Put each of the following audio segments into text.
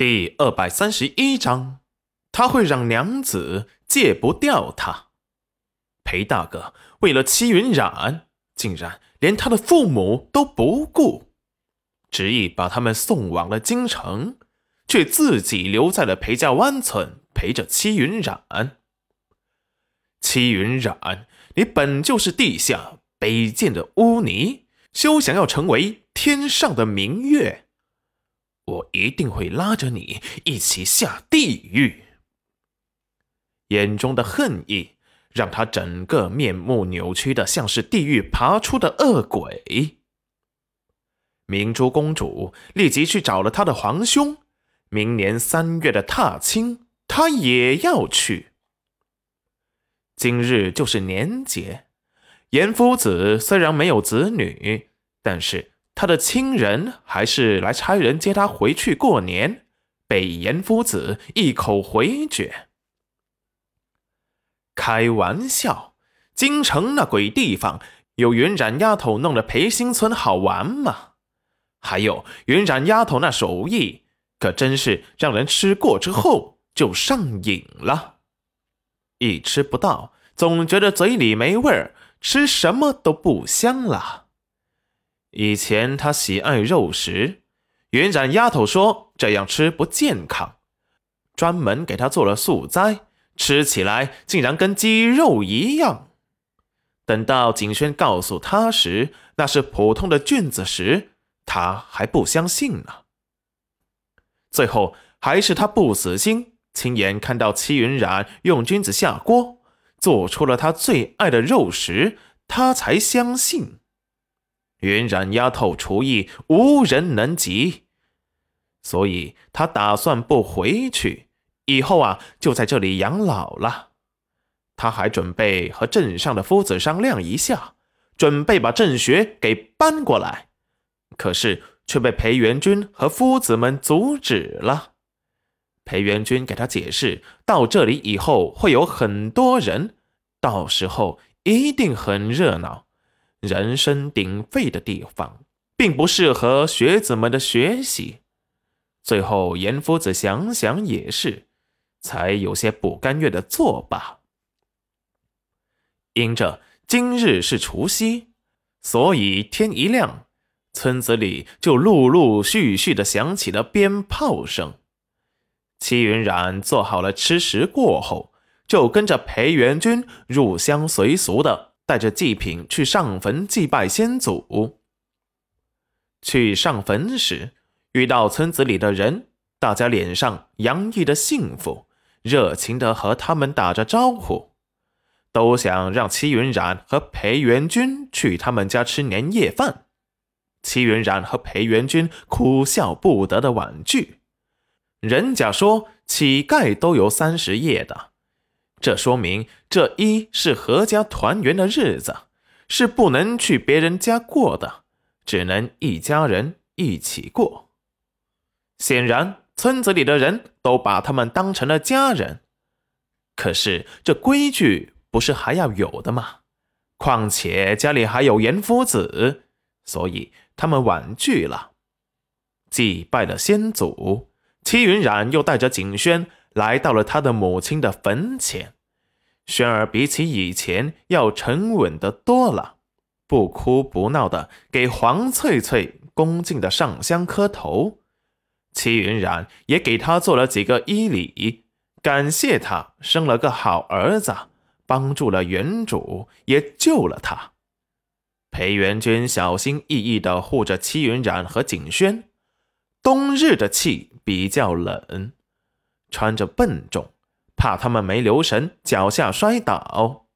第二百三十一章，他会让娘子戒不掉他。裴大哥为了戚云染，竟然连他的父母都不顾，执意把他们送往了京城，却自己留在了裴家湾村陪着戚云染。戚云染，你本就是地下卑贱的污泥，休想要成为天上的明月！我一定会拉着你一起下地狱。眼中的恨意让他整个面目扭曲的，像是地狱爬出的恶鬼。明珠公主立即去找了她的皇兄，明年三月的踏青，她也要去。今日就是年节，严夫子虽然没有子女，但是。他的亲人还是来差人接他回去过年，被严夫子一口回绝。开玩笑，京城那鬼地方，有云染丫头弄的培新村好玩吗？还有云染丫头那手艺，可真是让人吃过之后就上瘾了。一吃不到，总觉得嘴里没味儿，吃什么都不香了。以前他喜爱肉食，云染丫头说这样吃不健康，专门给他做了素斋，吃起来竟然跟鸡肉一样。等到景轩告诉他时，那是普通的菌子时，他还不相信呢。最后还是他不死心，亲眼看到戚云染用菌子下锅，做出了他最爱的肉食，他才相信。云染丫头厨艺无人能及，所以他打算不回去，以后啊就在这里养老了。他还准备和镇上的夫子商量一下，准备把镇学给搬过来，可是却被裴元君和夫子们阻止了。裴元君给他解释，到这里以后会有很多人，到时候一定很热闹。人声鼎沸的地方，并不适合学子们的学习。最后，严夫子想想也是，才有些不甘愿的作罢。因着今日是除夕，所以天一亮，村子里就陆陆续续的响起了鞭炮声。戚云染做好了吃食过后，就跟着裴元君入乡随俗的。带着祭品去上坟祭拜先祖。去上坟时，遇到村子里的人，大家脸上洋溢着幸福，热情的和他们打着招呼，都想让戚云染和裴元君去他们家吃年夜饭。戚云染和裴元君哭笑不得的婉拒，人家说乞丐都有三十夜的。这说明这一是阖家团圆的日子，是不能去别人家过的，只能一家人一起过。显然，村子里的人都把他们当成了家人。可是这规矩不是还要有的吗？况且家里还有严夫子，所以他们婉拒了。祭拜了先祖，戚云染又带着景轩。来到了他的母亲的坟前，轩儿比起以前要沉稳的多了，不哭不闹的给黄翠翠恭敬的上香磕头。戚云染也给他做了几个衣礼，感谢他生了个好儿子，帮助了原主，也救了他。裴元君小心翼翼地护着戚云染和景轩，冬日的气比较冷。穿着笨重，怕他们没留神，脚下摔倒。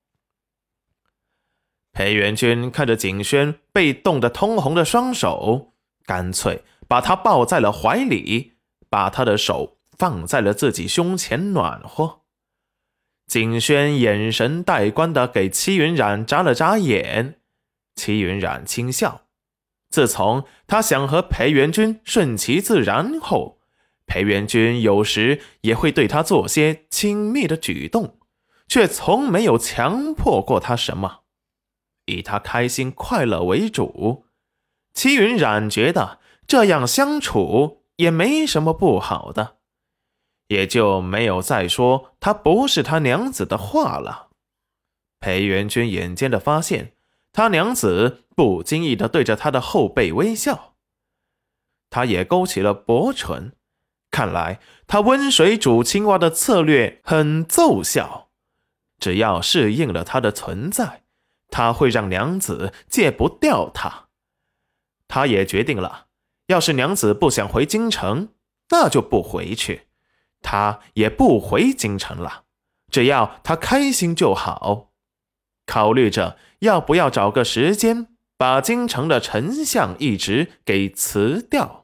裴元君看着景轩被冻得通红的双手，干脆把他抱在了怀里，把他的手放在了自己胸前暖和。景轩眼神带观的给戚云染眨了眨眼，戚云染轻笑。自从他想和裴元君顺其自然后。裴元君有时也会对他做些亲密的举动，却从没有强迫过他什么，以他开心快乐为主。齐云染觉得这样相处也没什么不好的，也就没有再说他不是他娘子的话了。裴元君眼尖的发现，他娘子不经意的对着他的后背微笑，他也勾起了薄唇。看来他温水煮青蛙的策略很奏效，只要适应了他的存在，他会让娘子戒不掉他。他也决定了，要是娘子不想回京城，那就不回去，他也不回京城了，只要他开心就好。考虑着要不要找个时间把京城的丞相一职给辞掉。